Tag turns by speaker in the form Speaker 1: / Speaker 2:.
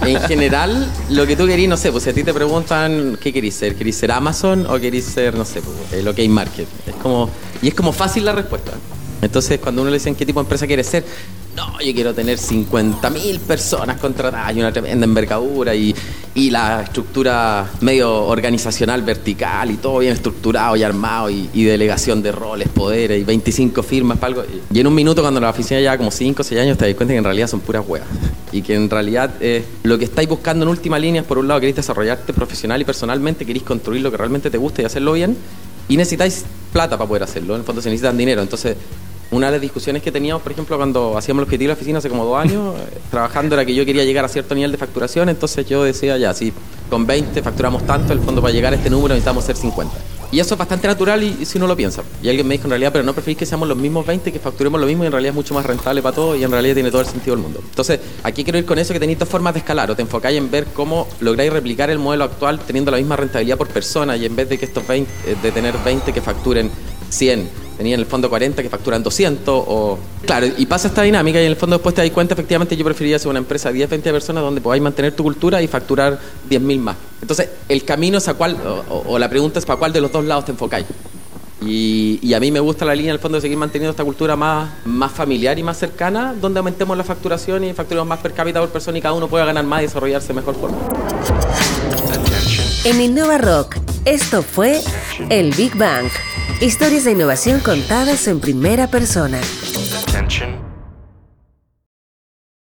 Speaker 1: En general, lo que tú querís, no sé, pues si a ti te preguntan qué querís ser, ¿querís ser Amazon o querís ser, no sé, pues, lo que hay market? Es como, y es como fácil la respuesta. Entonces, cuando uno le dicen qué tipo de empresa quieres ser, no, yo quiero tener 50.000 personas contratadas y una tremenda envergadura y, y, la estructura medio organizacional vertical y todo bien estructurado y armado y, delegación de roles, poderes y 25 firmas para algo. Y en un minuto cuando la oficina lleva como 5 o 6 años te das cuenta que en realidad son puras huevas y que en realidad eh, lo que estáis buscando en última línea es por un lado queréis desarrollarte profesional y personalmente, queréis construir lo que realmente te gusta y hacerlo bien y necesitáis plata para poder hacerlo, en el fondo se necesitan dinero. Entonces una de las discusiones que teníamos, por ejemplo, cuando hacíamos los objetivos de la oficina hace como dos años, trabajando era que yo quería llegar a cierto nivel de facturación, entonces yo decía, ya, si con 20 facturamos tanto, el fondo para llegar a este número necesitamos ser 50. Y eso es bastante natural y, si uno lo piensa. Y alguien me dijo en realidad, pero no preferís que seamos los mismos 20, que facturemos lo mismo y en realidad es mucho más rentable para todos y en realidad tiene todo el sentido del mundo. Entonces, aquí quiero ir con eso que tenéis dos formas de escalar o te enfocáis en ver cómo lográis replicar el modelo actual teniendo la misma rentabilidad por persona y en vez de que estos 20, eh, de tener 20 que facturen 100 tenía en el fondo 40 que facturan 200 o... Claro, y pasa esta dinámica y en el fondo después te das cuenta, efectivamente yo preferiría ser una empresa de 10, 20 personas donde podáis mantener tu cultura y facturar 10.000 más. Entonces, el camino es a cuál, o, la pregunta es para cuál de los dos lados te enfocáis. Y, a mí me gusta la línea, en el fondo, de seguir manteniendo esta cultura más, más familiar y más cercana, donde aumentemos la facturación y facturemos más per cápita por persona y cada uno pueda ganar más y desarrollarse de mejor forma.
Speaker 2: En Innova Rock, esto fue el Big Bang. Historias de innovación contadas en primera persona.